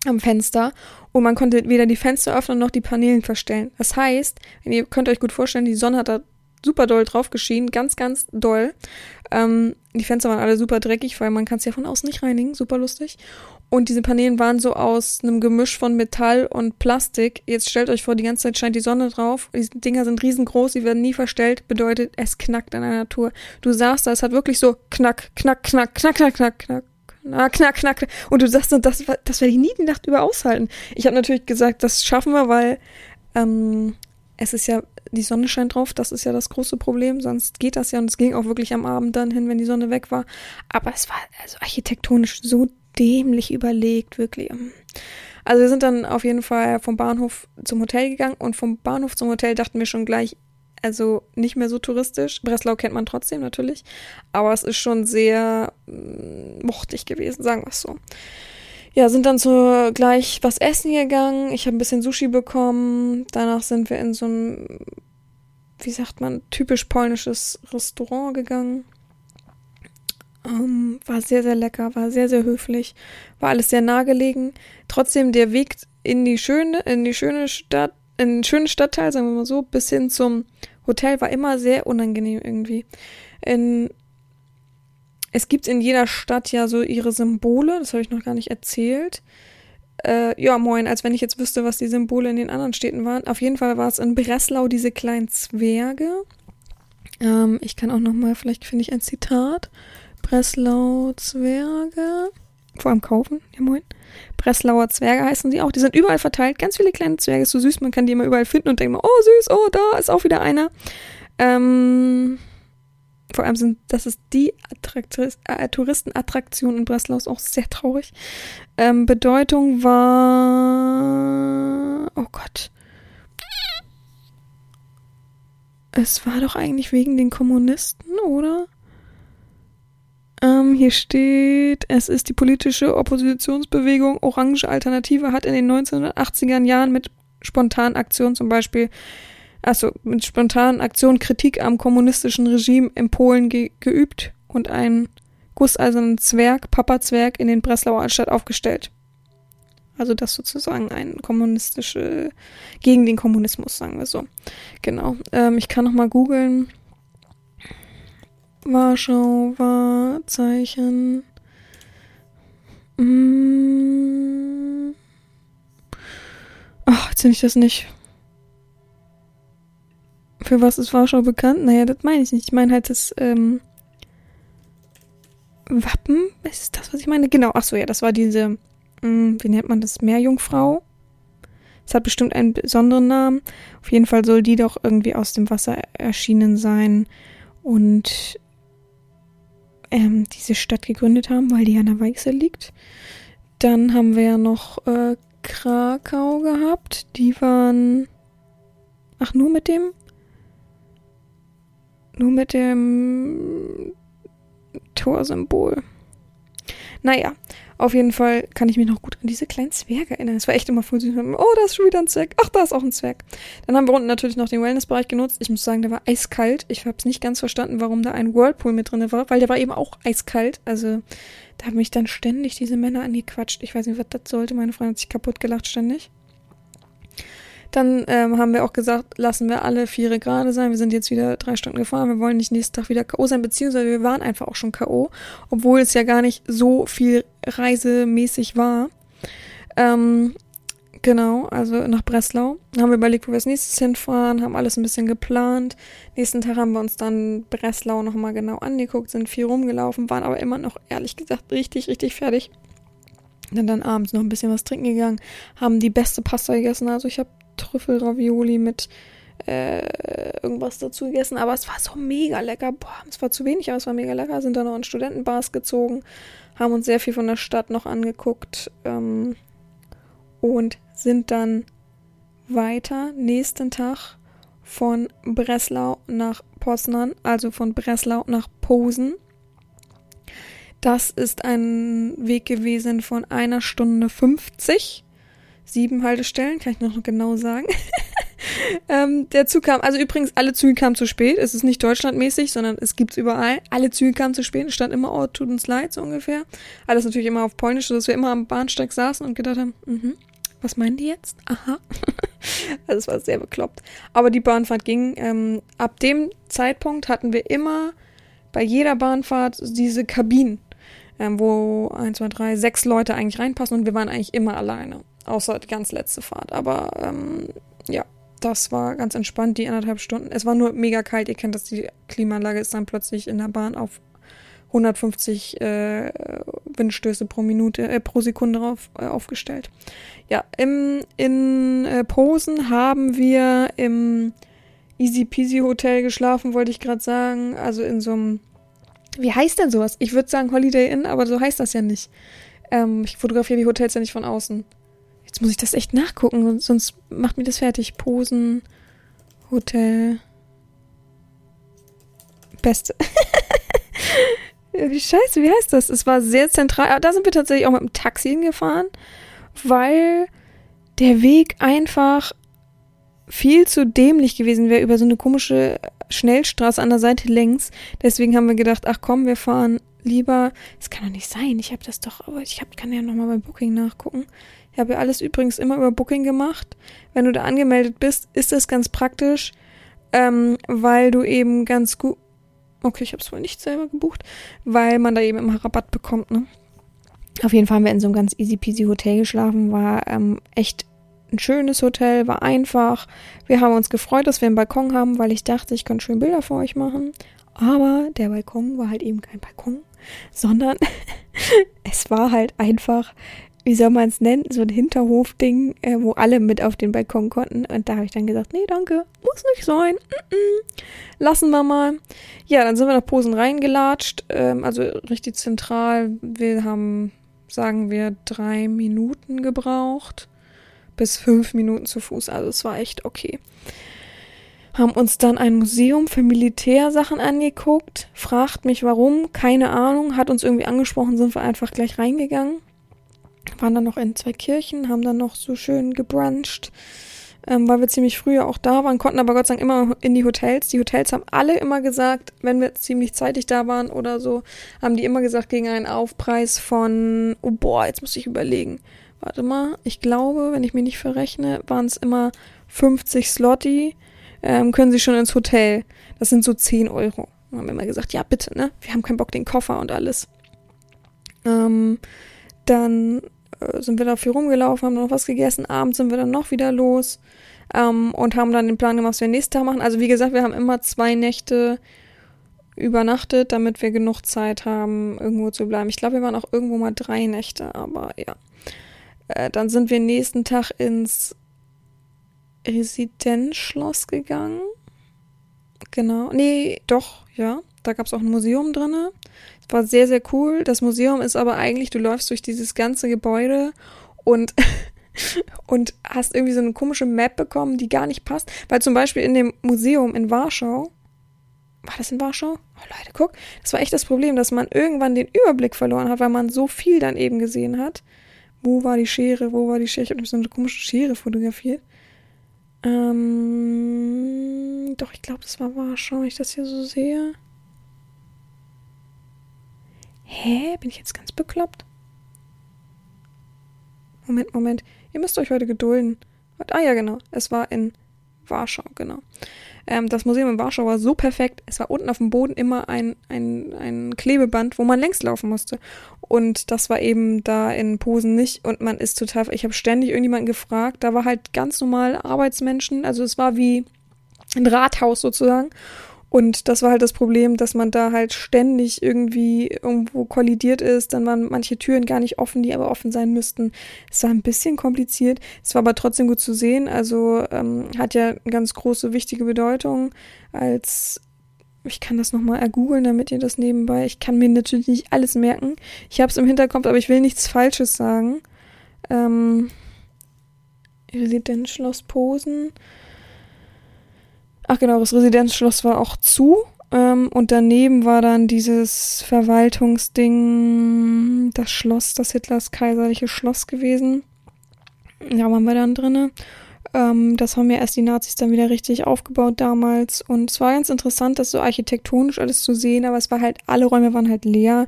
am Fenster und man konnte weder die Fenster öffnen noch die Paneelen verstellen. Das heißt, ihr könnt euch gut vorstellen, die Sonne hat da super doll drauf geschienen, ganz, ganz doll. Ähm, die Fenster waren alle super dreckig, weil man kann es ja von außen nicht reinigen, super lustig. Und diese Paneelen waren so aus einem Gemisch von Metall und Plastik. Jetzt stellt euch vor, die ganze Zeit scheint die Sonne drauf. Die Dinger sind riesengroß, sie werden nie verstellt. Bedeutet, es knackt an der Natur. Du sagst da, es hat wirklich so knack, knack, knack, knack, knack, knack, knack. Na, knack, knack. Und du sagst, das, das werde ich nie die Nacht über aushalten. Ich habe natürlich gesagt, das schaffen wir, weil ähm, es ist ja, die Sonne scheint drauf, das ist ja das große Problem, sonst geht das ja und es ging auch wirklich am Abend dann hin, wenn die Sonne weg war. Aber es war also architektonisch so dämlich überlegt, wirklich. Also wir sind dann auf jeden Fall vom Bahnhof zum Hotel gegangen und vom Bahnhof zum Hotel dachten wir schon gleich, also nicht mehr so touristisch. Breslau kennt man trotzdem natürlich, aber es ist schon sehr mm, mochtig gewesen, sagen wir es so. Ja, sind dann so gleich was essen gegangen. Ich habe ein bisschen Sushi bekommen. Danach sind wir in so ein, wie sagt man, typisch polnisches Restaurant gegangen. Um, war sehr, sehr lecker, war sehr, sehr höflich, war alles sehr nahegelegen. Trotzdem der Weg in die schöne, in die schöne Stadt, in den schönen Stadtteil, sagen wir mal so, bis hin zum Hotel war immer sehr unangenehm irgendwie. In, es gibt in jeder Stadt ja so ihre Symbole, das habe ich noch gar nicht erzählt. Äh, ja, moin, als wenn ich jetzt wüsste, was die Symbole in den anderen Städten waren. Auf jeden Fall war es in Breslau diese kleinen Zwerge. Ähm, ich kann auch noch mal, vielleicht finde ich ein Zitat. Breslau Zwerge. Vor allem kaufen, ja moin. Breslauer Zwerge heißen die auch. Die sind überall verteilt. Ganz viele kleine Zwerge, ist so süß. Man kann die immer überall finden und denkt mal, oh süß, oh da ist auch wieder einer. Ähm, vor allem sind, das ist die äh, Touristenattraktion in Breslau, ist auch sehr traurig. Ähm, Bedeutung war, oh Gott. Es war doch eigentlich wegen den Kommunisten, oder? Ähm, hier steht, es ist die politische Oppositionsbewegung Orange Alternative hat in den 1980er Jahren mit spontanen Aktionen zum Beispiel also mit spontanen Aktionen Kritik am kommunistischen Regime in Polen ge geübt und einen gusseisernen Zwerg, Papa-Zwerg, in den Breslauer Altstadt aufgestellt. Also das sozusagen ein kommunistische, gegen den Kommunismus, sagen wir so. Genau. Ähm, ich kann noch mal googeln. Warschau, Wahrzeichen. Mm. Ach, jetzt finde ich das nicht. Für was ist Warschau bekannt? Naja, das meine ich nicht. Ich meine halt das ähm, Wappen. Ist das, was ich meine? Genau. Ach so, ja, das war diese, mh, hm, wie nennt man das? Meerjungfrau. Es hat bestimmt einen besonderen Namen. Auf jeden Fall soll die doch irgendwie aus dem Wasser erschienen sein und ähm, diese Stadt gegründet haben, weil die an der Weichsel liegt. Dann haben wir ja noch äh, Krakau gehabt. Die waren. Ach, nur mit dem nur mit dem Torsymbol. Naja, auf jeden Fall kann ich mich noch gut an diese kleinen Zwerge erinnern. Es war echt immer voll süß. Oh, da ist schon wieder ein Zwerg. Ach, da ist auch ein Zwerg. Dann haben wir unten natürlich noch den Wellnessbereich genutzt. Ich muss sagen, der war eiskalt. Ich habe es nicht ganz verstanden, warum da ein Whirlpool mit drin war, weil der war eben auch eiskalt. Also, da haben mich dann ständig diese Männer angequatscht. Ich weiß nicht, was das sollte. Meine Freundin hat sich kaputt gelacht ständig. Dann ähm, haben wir auch gesagt, lassen wir alle Viere gerade sein. Wir sind jetzt wieder drei Stunden gefahren. Wir wollen nicht nächsten Tag wieder K.O. sein, beziehungsweise wir waren einfach auch schon K.O., obwohl es ja gar nicht so viel reisemäßig war. Ähm, genau, also nach Breslau. Haben wir überlegt, wo wir als nächstes hinfahren, haben alles ein bisschen geplant. Nächsten Tag haben wir uns dann Breslau nochmal genau angeguckt, sind viel rumgelaufen, waren aber immer noch, ehrlich gesagt, richtig, richtig fertig. Sind dann abends noch ein bisschen was trinken gegangen, haben die beste Pasta gegessen. Also ich habe Trüffelravioli mit äh, irgendwas dazu gegessen, aber es war so mega lecker. Boah, es war zu wenig, aber es war mega lecker. Sind dann noch in Studentenbars gezogen, haben uns sehr viel von der Stadt noch angeguckt ähm, und sind dann weiter nächsten Tag von Breslau nach Poznan, also von Breslau nach Posen. Das ist ein Weg gewesen von einer Stunde 50 sieben Haltestellen, kann ich noch genau sagen. ähm, der Zug kam, also übrigens, alle Züge kamen zu spät. Es ist nicht deutschlandmäßig, sondern es gibt's überall. Alle Züge kamen zu spät. Es stand immer, oh, tut uns leid, so ungefähr. Alles natürlich immer auf Polnisch, sodass wir immer am Bahnsteig saßen und gedacht haben, mhm, was meinen die jetzt? Aha. also es war sehr bekloppt. Aber die Bahnfahrt ging. Ähm, ab dem Zeitpunkt hatten wir immer bei jeder Bahnfahrt diese Kabinen, ähm, wo eins, zwei, drei, sechs Leute eigentlich reinpassen und wir waren eigentlich immer alleine. Außer die ganz letzte Fahrt. Aber ähm, ja, das war ganz entspannt, die anderthalb Stunden. Es war nur mega kalt. Ihr kennt das, die Klimaanlage ist dann plötzlich in der Bahn auf 150 äh, Windstöße pro Minute, äh, pro Sekunde auf, äh, aufgestellt. Ja, im, in äh, Posen haben wir im Easy Peasy Hotel geschlafen, wollte ich gerade sagen. Also in so einem, wie heißt denn sowas? Ich würde sagen Holiday Inn, aber so heißt das ja nicht. Ähm, ich fotografiere die Hotels ja nicht von außen. Jetzt muss ich das echt nachgucken, sonst macht mir das fertig. Posen, Hotel. Beste. wie scheiße, wie heißt das? Es war sehr zentral. Aber da sind wir tatsächlich auch mit dem Taxi hingefahren, weil der Weg einfach viel zu dämlich gewesen wäre über so eine komische Schnellstraße an der Seite längs. Deswegen haben wir gedacht, ach komm, wir fahren lieber. Es kann doch nicht sein. Ich habe das doch, aber ich hab, kann ja nochmal bei Booking nachgucken. Ich habe alles übrigens immer über Booking gemacht. Wenn du da angemeldet bist, ist das ganz praktisch, ähm, weil du eben ganz gut. Okay, ich habe es wohl nicht selber gebucht, weil man da eben immer Rabatt bekommt, ne? Auf jeden Fall haben wir in so einem ganz easy peasy Hotel geschlafen, war ähm, echt ein schönes Hotel, war einfach. Wir haben uns gefreut, dass wir einen Balkon haben, weil ich dachte, ich könnte schön Bilder für euch machen. Aber der Balkon war halt eben kein Balkon, sondern es war halt einfach, wie soll man es nennen, so ein Hinterhofding, äh, wo alle mit auf den Balkon konnten. Und da habe ich dann gesagt, nee, danke, muss nicht sein. Mm -mm. Lassen wir mal. Ja, dann sind wir nach Posen reingelatscht, ähm, also richtig zentral. Wir haben, sagen wir, drei Minuten gebraucht bis fünf Minuten zu Fuß. Also es war echt okay haben uns dann ein Museum für Militärsachen angeguckt, fragt mich warum, keine Ahnung, hat uns irgendwie angesprochen, sind wir einfach gleich reingegangen. Waren dann noch in zwei Kirchen, haben dann noch so schön gebruncht, ähm, weil wir ziemlich früher auch da waren, konnten aber Gott sei Dank immer in die Hotels. Die Hotels haben alle immer gesagt, wenn wir ziemlich zeitig da waren oder so, haben die immer gesagt, gegen einen Aufpreis von, oh boah, jetzt muss ich überlegen. Warte mal, ich glaube, wenn ich mich nicht verrechne, waren es immer 50 Slotty ähm, können Sie schon ins Hotel. Das sind so 10 Euro. Und haben wir immer gesagt, ja, bitte, ne? Wir haben keinen Bock, den Koffer und alles. Ähm, dann sind wir dafür rumgelaufen, haben noch was gegessen. Abends sind wir dann noch wieder los ähm, und haben dann den Plan gemacht, was wir nächsten Tag machen. Also wie gesagt, wir haben immer zwei Nächte übernachtet, damit wir genug Zeit haben, irgendwo zu bleiben. Ich glaube, wir waren auch irgendwo mal drei Nächte, aber ja. Äh, dann sind wir nächsten Tag ins Residenzschloss gegangen. Genau. Nee, doch, ja. Da gab es auch ein Museum drin. Es war sehr, sehr cool. Das Museum ist aber eigentlich, du läufst durch dieses ganze Gebäude und, und hast irgendwie so eine komische Map bekommen, die gar nicht passt. Weil zum Beispiel in dem Museum in Warschau, war das in Warschau? Oh Leute, guck, das war echt das Problem, dass man irgendwann den Überblick verloren hat, weil man so viel dann eben gesehen hat. Wo war die Schere? Wo war die Schere? Ich habe so eine komische Schere fotografiert. Ähm, doch, ich glaube, das war Warschau, wenn ich das hier so sehe. Hä? Bin ich jetzt ganz bekloppt? Moment, Moment. Ihr müsst euch heute gedulden. Ah ja, genau. Es war in Warschau, genau. Ähm, das Museum in Warschau war so perfekt. Es war unten auf dem Boden immer ein, ein, ein Klebeband, wo man längs laufen musste. Und das war eben da in Posen nicht. Und man ist total. Ich habe ständig irgendjemanden gefragt. Da war halt ganz normal Arbeitsmenschen. Also es war wie ein Rathaus sozusagen. Und das war halt das Problem, dass man da halt ständig irgendwie irgendwo kollidiert ist. Dann waren manche Türen gar nicht offen, die aber offen sein müssten. Es war ein bisschen kompliziert. Es war aber trotzdem gut zu sehen. Also ähm, hat ja eine ganz große, wichtige Bedeutung als ich kann das nochmal ergoogeln, damit ihr das nebenbei. Ich kann mir natürlich nicht alles merken. Ich habe es im Hinterkopf, aber ich will nichts Falsches sagen. Ähm, Residenzschloss Posen. Ach genau, das Residenzschloss war auch zu. Ähm, und daneben war dann dieses Verwaltungsding, das Schloss, das Hitlers kaiserliche Schloss gewesen. Da waren wir dann drinne. Ähm, das haben ja erst die Nazis dann wieder richtig aufgebaut damals. Und es war ganz interessant, das so architektonisch alles zu sehen, aber es war halt, alle Räume waren halt leer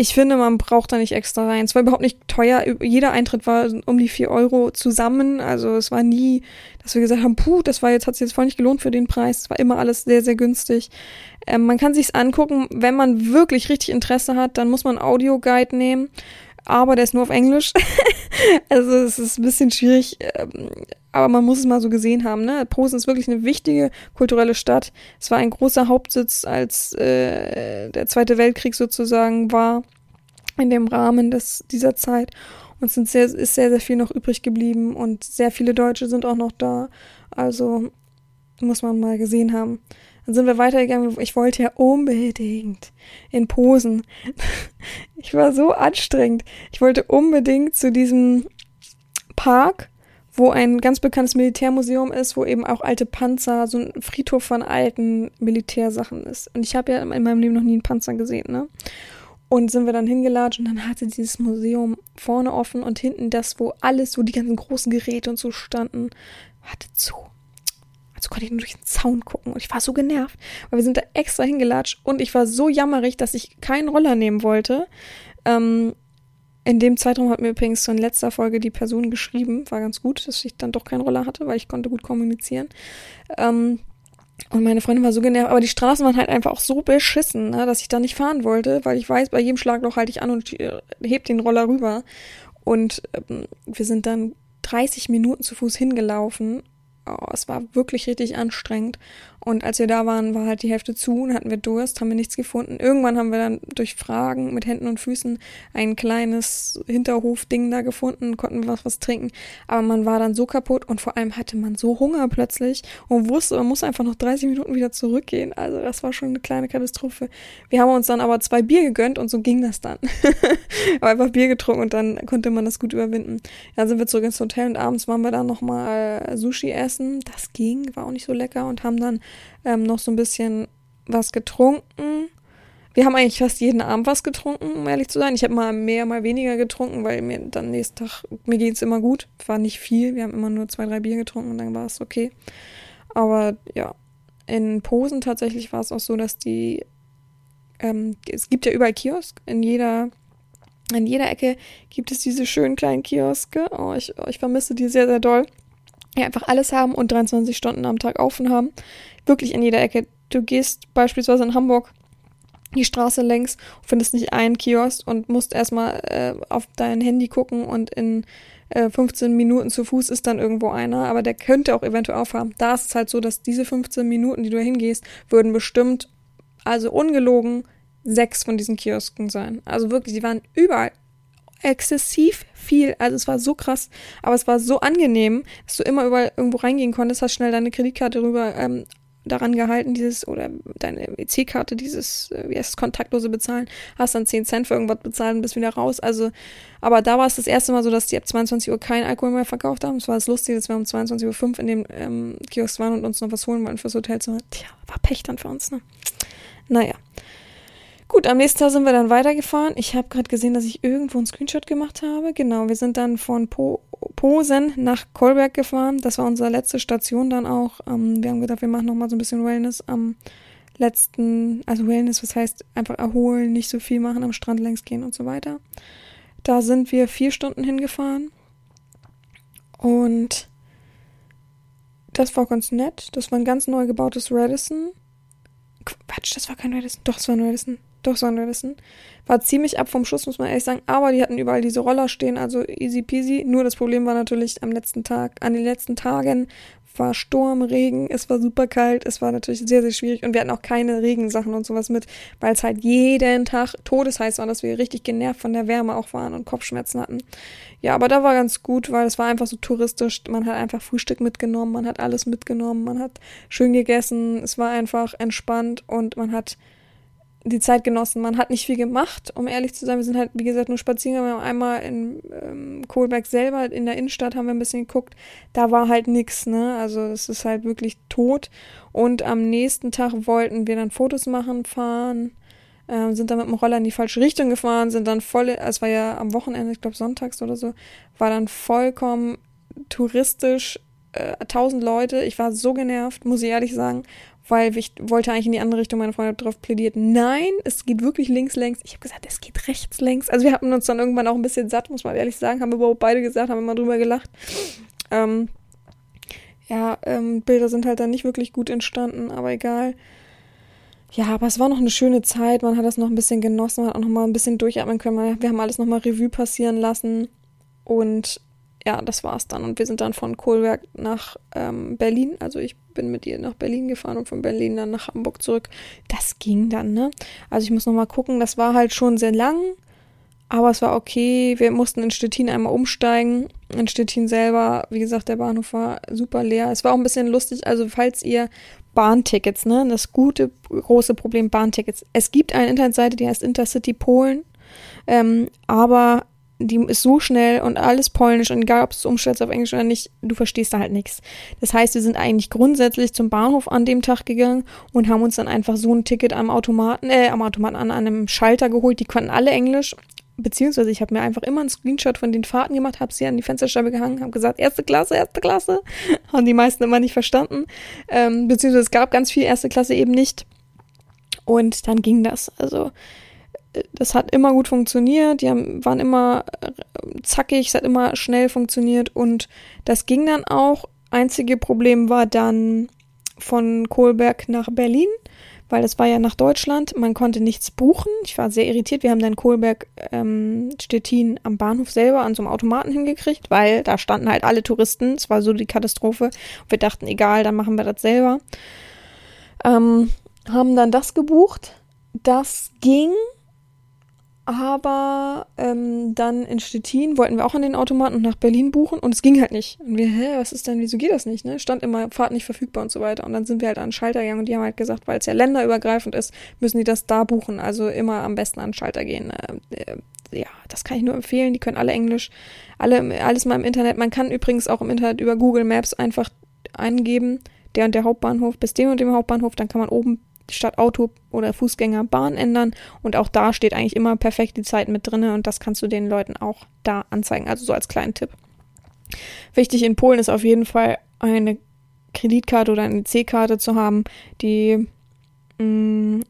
ich finde, man braucht da nicht extra rein. Es war überhaupt nicht teuer. Jeder Eintritt war um die vier Euro zusammen. Also es war nie, dass wir gesagt haben, puh, das war jetzt, hat sich jetzt voll nicht gelohnt für den Preis. Es war immer alles sehr, sehr günstig. Ähm, man kann sich's angucken. Wenn man wirklich richtig Interesse hat, dann muss man Audioguide nehmen. Aber der ist nur auf Englisch. also es ist ein bisschen schwierig. Ähm, aber man muss es mal so gesehen haben. Ne? Posen ist wirklich eine wichtige kulturelle Stadt. Es war ein großer Hauptsitz, als äh, der Zweite Weltkrieg sozusagen war in dem Rahmen des, dieser Zeit. Und es sind sehr, ist sehr, sehr viel noch übrig geblieben und sehr viele Deutsche sind auch noch da. Also muss man mal gesehen haben. Dann sind wir weitergegangen. Ich wollte ja unbedingt in Posen. Ich war so anstrengend. Ich wollte unbedingt zu diesem Park wo ein ganz bekanntes Militärmuseum ist, wo eben auch alte Panzer, so ein Friedhof von alten Militärsachen ist. Und ich habe ja in meinem Leben noch nie einen Panzer gesehen, ne? Und sind wir dann hingelatscht und dann hatte dieses Museum vorne offen und hinten das, wo alles, wo die ganzen großen Geräte und so standen, hatte zu. Also konnte ich nur durch den Zaun gucken und ich war so genervt, weil wir sind da extra hingelatscht und ich war so jammerig, dass ich keinen Roller nehmen wollte. Ähm, in dem Zeitraum hat mir übrigens so in letzter Folge die Person geschrieben, war ganz gut, dass ich dann doch keinen Roller hatte, weil ich konnte gut kommunizieren. Ähm, und meine Freundin war so genervt, aber die Straßen waren halt einfach auch so beschissen, ne, dass ich da nicht fahren wollte, weil ich weiß, bei jedem Schlagloch halte ich an und äh, heb den Roller rüber. Und ähm, wir sind dann 30 Minuten zu Fuß hingelaufen. Oh, es war wirklich richtig anstrengend. Und als wir da waren, war halt die Hälfte zu und hatten wir Durst, haben wir nichts gefunden. Irgendwann haben wir dann durch Fragen mit Händen und Füßen ein kleines Hinterhofding da gefunden, konnten was, was trinken. Aber man war dann so kaputt und vor allem hatte man so Hunger plötzlich und wusste, man muss einfach noch 30 Minuten wieder zurückgehen. Also das war schon eine kleine Katastrophe. Wir haben uns dann aber zwei Bier gegönnt und so ging das dann. aber einfach Bier getrunken und dann konnte man das gut überwinden. Dann sind wir zurück ins Hotel und abends waren wir dann nochmal Sushi essen. Das ging, war auch nicht so lecker und haben dann ähm, noch so ein bisschen was getrunken. Wir haben eigentlich fast jeden Abend was getrunken, um ehrlich zu sein. Ich habe mal mehr, mal weniger getrunken, weil mir dann nächsten Tag, mir ging es immer gut. War nicht viel. Wir haben immer nur zwei, drei Bier getrunken und dann war es okay. Aber ja, in Posen tatsächlich war es auch so, dass die, ähm, es gibt ja überall Kiosk. In jeder, in jeder Ecke gibt es diese schönen kleinen Kioske. Oh, ich, ich vermisse die sehr, sehr doll ja, einfach alles haben und 23 Stunden am Tag offen haben. Wirklich in jeder Ecke. Du gehst beispielsweise in Hamburg die Straße längs, findest nicht einen Kiosk und musst erstmal äh, auf dein Handy gucken und in äh, 15 Minuten zu Fuß ist dann irgendwo einer, aber der könnte auch eventuell aufhaben. Da ist es halt so, dass diese 15 Minuten, die du hingehst, würden bestimmt, also ungelogen, sechs von diesen Kiosken sein. Also wirklich, die waren überall exzessiv viel. Also es war so krass, aber es war so angenehm, dass du immer überall irgendwo reingehen konntest, hast schnell deine Kreditkarte rüber ähm, daran gehalten, dieses, oder deine EC-Karte, dieses, äh, wie heißt es, kontaktlose Bezahlen, hast dann 10 Cent für irgendwas bezahlt und bist wieder raus. Also, aber da war es das erste Mal so, dass die ab 22 Uhr kein Alkohol mehr verkauft haben. Es war das Lustige, dass wir um 22.05 Uhr in dem ähm, Kiosk waren und uns noch was holen wollten fürs Hotelzimmer. Tja, war Pech dann für uns, ne? Naja. Gut, am nächsten Tag sind wir dann weitergefahren. Ich habe gerade gesehen, dass ich irgendwo einen Screenshot gemacht habe. Genau, wir sind dann von po Posen nach Kolberg gefahren. Das war unsere letzte Station dann auch. Ähm, wir haben gedacht, wir machen nochmal so ein bisschen Wellness am letzten, also Wellness, was heißt einfach erholen, nicht so viel machen, am Strand längs gehen und so weiter. Da sind wir vier Stunden hingefahren. Und das war ganz nett. Das war ein ganz neu gebautes Radisson. Quatsch, das war kein Radisson. Doch, es war ein Radisson. Doch, sollen wir wissen. War ziemlich ab vom Schuss, muss man ehrlich sagen. Aber die hatten überall diese Roller stehen, also easy peasy. Nur das Problem war natürlich am letzten Tag, an den letzten Tagen war Sturm, Regen, es war super kalt, es war natürlich sehr, sehr schwierig und wir hatten auch keine Regensachen und sowas mit, weil es halt jeden Tag todesheiß war, dass wir richtig genervt von der Wärme auch waren und Kopfschmerzen hatten. Ja, aber da war ganz gut, weil es war einfach so touristisch, man hat einfach Frühstück mitgenommen, man hat alles mitgenommen, man hat schön gegessen, es war einfach entspannt und man hat die Zeit genossen. Man hat nicht viel gemacht, um ehrlich zu sein. Wir sind halt, wie gesagt, nur spazieren. Wir haben einmal in ähm, Kohlberg selber, in der Innenstadt, haben wir ein bisschen geguckt. Da war halt nix, ne? Also es ist halt wirklich tot. Und am nächsten Tag wollten wir dann Fotos machen, fahren, äh, sind dann mit dem Roller in die falsche Richtung gefahren, sind dann voll, es war ja am Wochenende, ich glaube sonntags oder so, war dann vollkommen touristisch, äh, tausend Leute. Ich war so genervt, muss ich ehrlich sagen weil ich wollte eigentlich in die andere Richtung. Meine Freundin hat darauf plädiert, nein, es geht wirklich links, längs. Ich habe gesagt, es geht rechts, längs. Also wir hatten uns dann irgendwann auch ein bisschen satt, muss man ehrlich sagen. Haben überhaupt beide gesagt, haben immer drüber gelacht. Ähm, ja, ähm, Bilder sind halt dann nicht wirklich gut entstanden, aber egal. Ja, aber es war noch eine schöne Zeit. Man hat das noch ein bisschen genossen, man hat auch noch mal ein bisschen durchatmen können. Wir haben alles noch mal Revue passieren lassen und ja, das war's dann. Und wir sind dann von Kohlberg nach ähm, Berlin. Also ich bin mit ihr nach Berlin gefahren und von Berlin dann nach Hamburg zurück. Das ging dann, ne? Also ich muss noch mal gucken. Das war halt schon sehr lang, aber es war okay. Wir mussten in Stettin einmal umsteigen. In Stettin selber, wie gesagt, der Bahnhof war super leer. Es war auch ein bisschen lustig. Also falls ihr Bahntickets, ne? Das gute, große Problem Bahntickets. Es gibt eine Internetseite, die heißt Intercity Polen. Ähm, aber die ist so schnell und alles polnisch und egal, ob es umstellst auf Englisch oder nicht, du verstehst da halt nichts. Das heißt, wir sind eigentlich grundsätzlich zum Bahnhof an dem Tag gegangen und haben uns dann einfach so ein Ticket am Automaten, äh, am Automaten an einem Schalter geholt. Die konnten alle Englisch. Beziehungsweise ich habe mir einfach immer einen Screenshot von den Fahrten gemacht, habe sie an die Fensterscheibe gehangen, habe gesagt, erste Klasse, erste Klasse. Haben die meisten immer nicht verstanden. Ähm, beziehungsweise es gab ganz viel erste Klasse eben nicht. Und dann ging das. Also das hat immer gut funktioniert, die haben, waren immer äh, zackig, es hat immer schnell funktioniert und das ging dann auch. Einzige Problem war dann von Kohlberg nach Berlin, weil das war ja nach Deutschland. Man konnte nichts buchen. Ich war sehr irritiert. Wir haben dann Kohlberg ähm, Stettin am Bahnhof selber an so einem Automaten hingekriegt, weil da standen halt alle Touristen. Es war so die Katastrophe. Wir dachten, egal, dann machen wir das selber. Ähm, haben dann das gebucht. Das ging, aber ähm, dann in Stettin wollten wir auch an den Automaten und nach Berlin buchen und es ging halt nicht. Und wir, hä, was ist denn, wieso geht das nicht? Ne? Stand immer, Fahrt nicht verfügbar und so weiter. Und dann sind wir halt an den Schalter gegangen und die haben halt gesagt, weil es ja länderübergreifend ist, müssen die das da buchen. Also immer am besten an den Schalter gehen. Äh, ja, das kann ich nur empfehlen. Die können alle Englisch, alle, alles mal im Internet. Man kann übrigens auch im Internet über Google Maps einfach eingeben, der und der Hauptbahnhof bis dem und dem Hauptbahnhof, dann kann man oben statt Auto oder Fußgänger Bahn ändern und auch da steht eigentlich immer perfekt die Zeit mit drinne und das kannst du den Leuten auch da anzeigen, also so als kleinen Tipp. Wichtig in Polen ist auf jeden Fall eine Kreditkarte oder eine C-Karte zu haben, die mh, mm,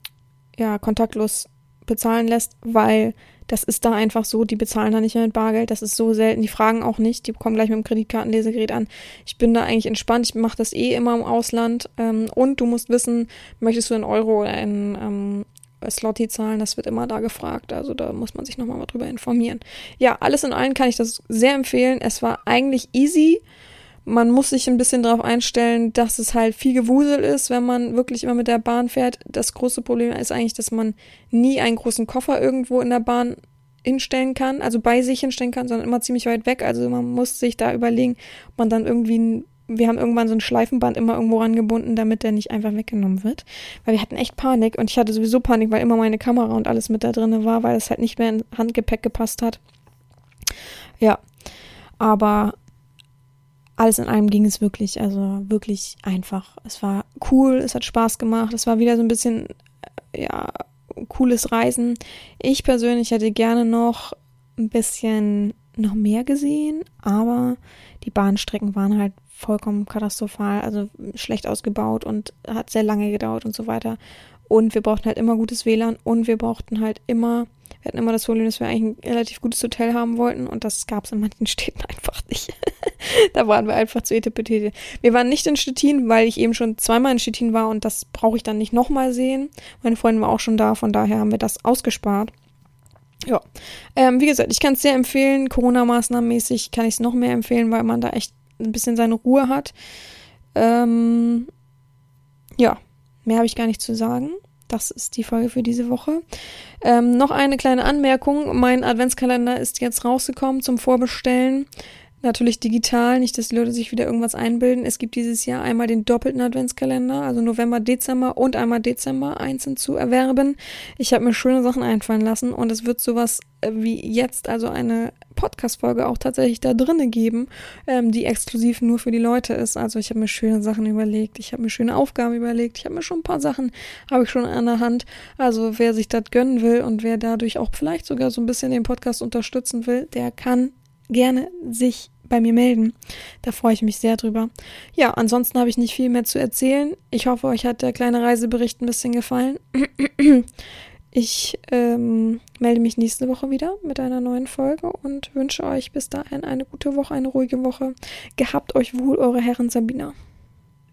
ja kontaktlos bezahlen lässt, weil das ist da einfach so, die bezahlen da nicht mehr mit Bargeld, das ist so selten, die fragen auch nicht, die kommen gleich mit dem Kreditkartenlesegerät an. Ich bin da eigentlich entspannt, ich mache das eh immer im Ausland ähm, und du musst wissen, möchtest du in Euro oder in ähm, Slotty zahlen, das wird immer da gefragt, also da muss man sich nochmal mal drüber informieren. Ja, alles in allem kann ich das sehr empfehlen, es war eigentlich easy, man muss sich ein bisschen darauf einstellen, dass es halt viel Gewusel ist, wenn man wirklich immer mit der Bahn fährt. Das große Problem ist eigentlich, dass man nie einen großen Koffer irgendwo in der Bahn hinstellen kann, also bei sich hinstellen kann, sondern immer ziemlich weit weg. Also man muss sich da überlegen, ob man dann irgendwie wir haben irgendwann so ein Schleifenband immer irgendwo rangebunden, damit der nicht einfach weggenommen wird. Weil wir hatten echt Panik und ich hatte sowieso Panik, weil immer meine Kamera und alles mit da drin war, weil es halt nicht mehr in Handgepäck gepasst hat. Ja. Aber alles in allem ging es wirklich, also wirklich einfach. Es war cool, es hat Spaß gemacht, es war wieder so ein bisschen, äh, ja, cooles Reisen. Ich persönlich hätte gerne noch ein bisschen noch mehr gesehen, aber die Bahnstrecken waren halt vollkommen katastrophal, also schlecht ausgebaut und hat sehr lange gedauert und so weiter. Und wir brauchten halt immer gutes WLAN und wir brauchten halt immer wir hatten immer das Problem, dass wir eigentlich ein relativ gutes Hotel haben wollten und das gab es in manchen Städten einfach nicht. da waren wir einfach zu etepetete. Wir waren nicht in Stettin, weil ich eben schon zweimal in Stettin war und das brauche ich dann nicht nochmal sehen. Meine Freundin war auch schon da, von daher haben wir das ausgespart. Ja, ähm, wie gesagt, ich kann es sehr empfehlen. Corona-Maßnahmenmäßig kann ich es noch mehr empfehlen, weil man da echt ein bisschen seine Ruhe hat. Ähm, ja, mehr habe ich gar nicht zu sagen. Das ist die Folge für diese Woche. Ähm, noch eine kleine Anmerkung. Mein Adventskalender ist jetzt rausgekommen zum Vorbestellen. Natürlich digital, nicht, dass die Leute sich wieder irgendwas einbilden. Es gibt dieses Jahr einmal den doppelten Adventskalender, also November, Dezember und einmal Dezember einzeln zu erwerben. Ich habe mir schöne Sachen einfallen lassen und es wird sowas äh, wie jetzt, also eine Podcast-Folge auch tatsächlich da drinne geben, ähm, die exklusiv nur für die Leute ist. Also ich habe mir schöne Sachen überlegt, ich habe mir schöne Aufgaben überlegt, ich habe mir schon ein paar Sachen, habe ich schon an der Hand. Also wer sich das gönnen will und wer dadurch auch vielleicht sogar so ein bisschen den Podcast unterstützen will, der kann gerne sich bei mir melden. Da freue ich mich sehr drüber. Ja, ansonsten habe ich nicht viel mehr zu erzählen. Ich hoffe, euch hat der kleine Reisebericht ein bisschen gefallen. Ich ähm, melde mich nächste Woche wieder mit einer neuen Folge und wünsche euch bis dahin eine gute Woche, eine ruhige Woche. Gehabt euch wohl, eure Herren Sabina.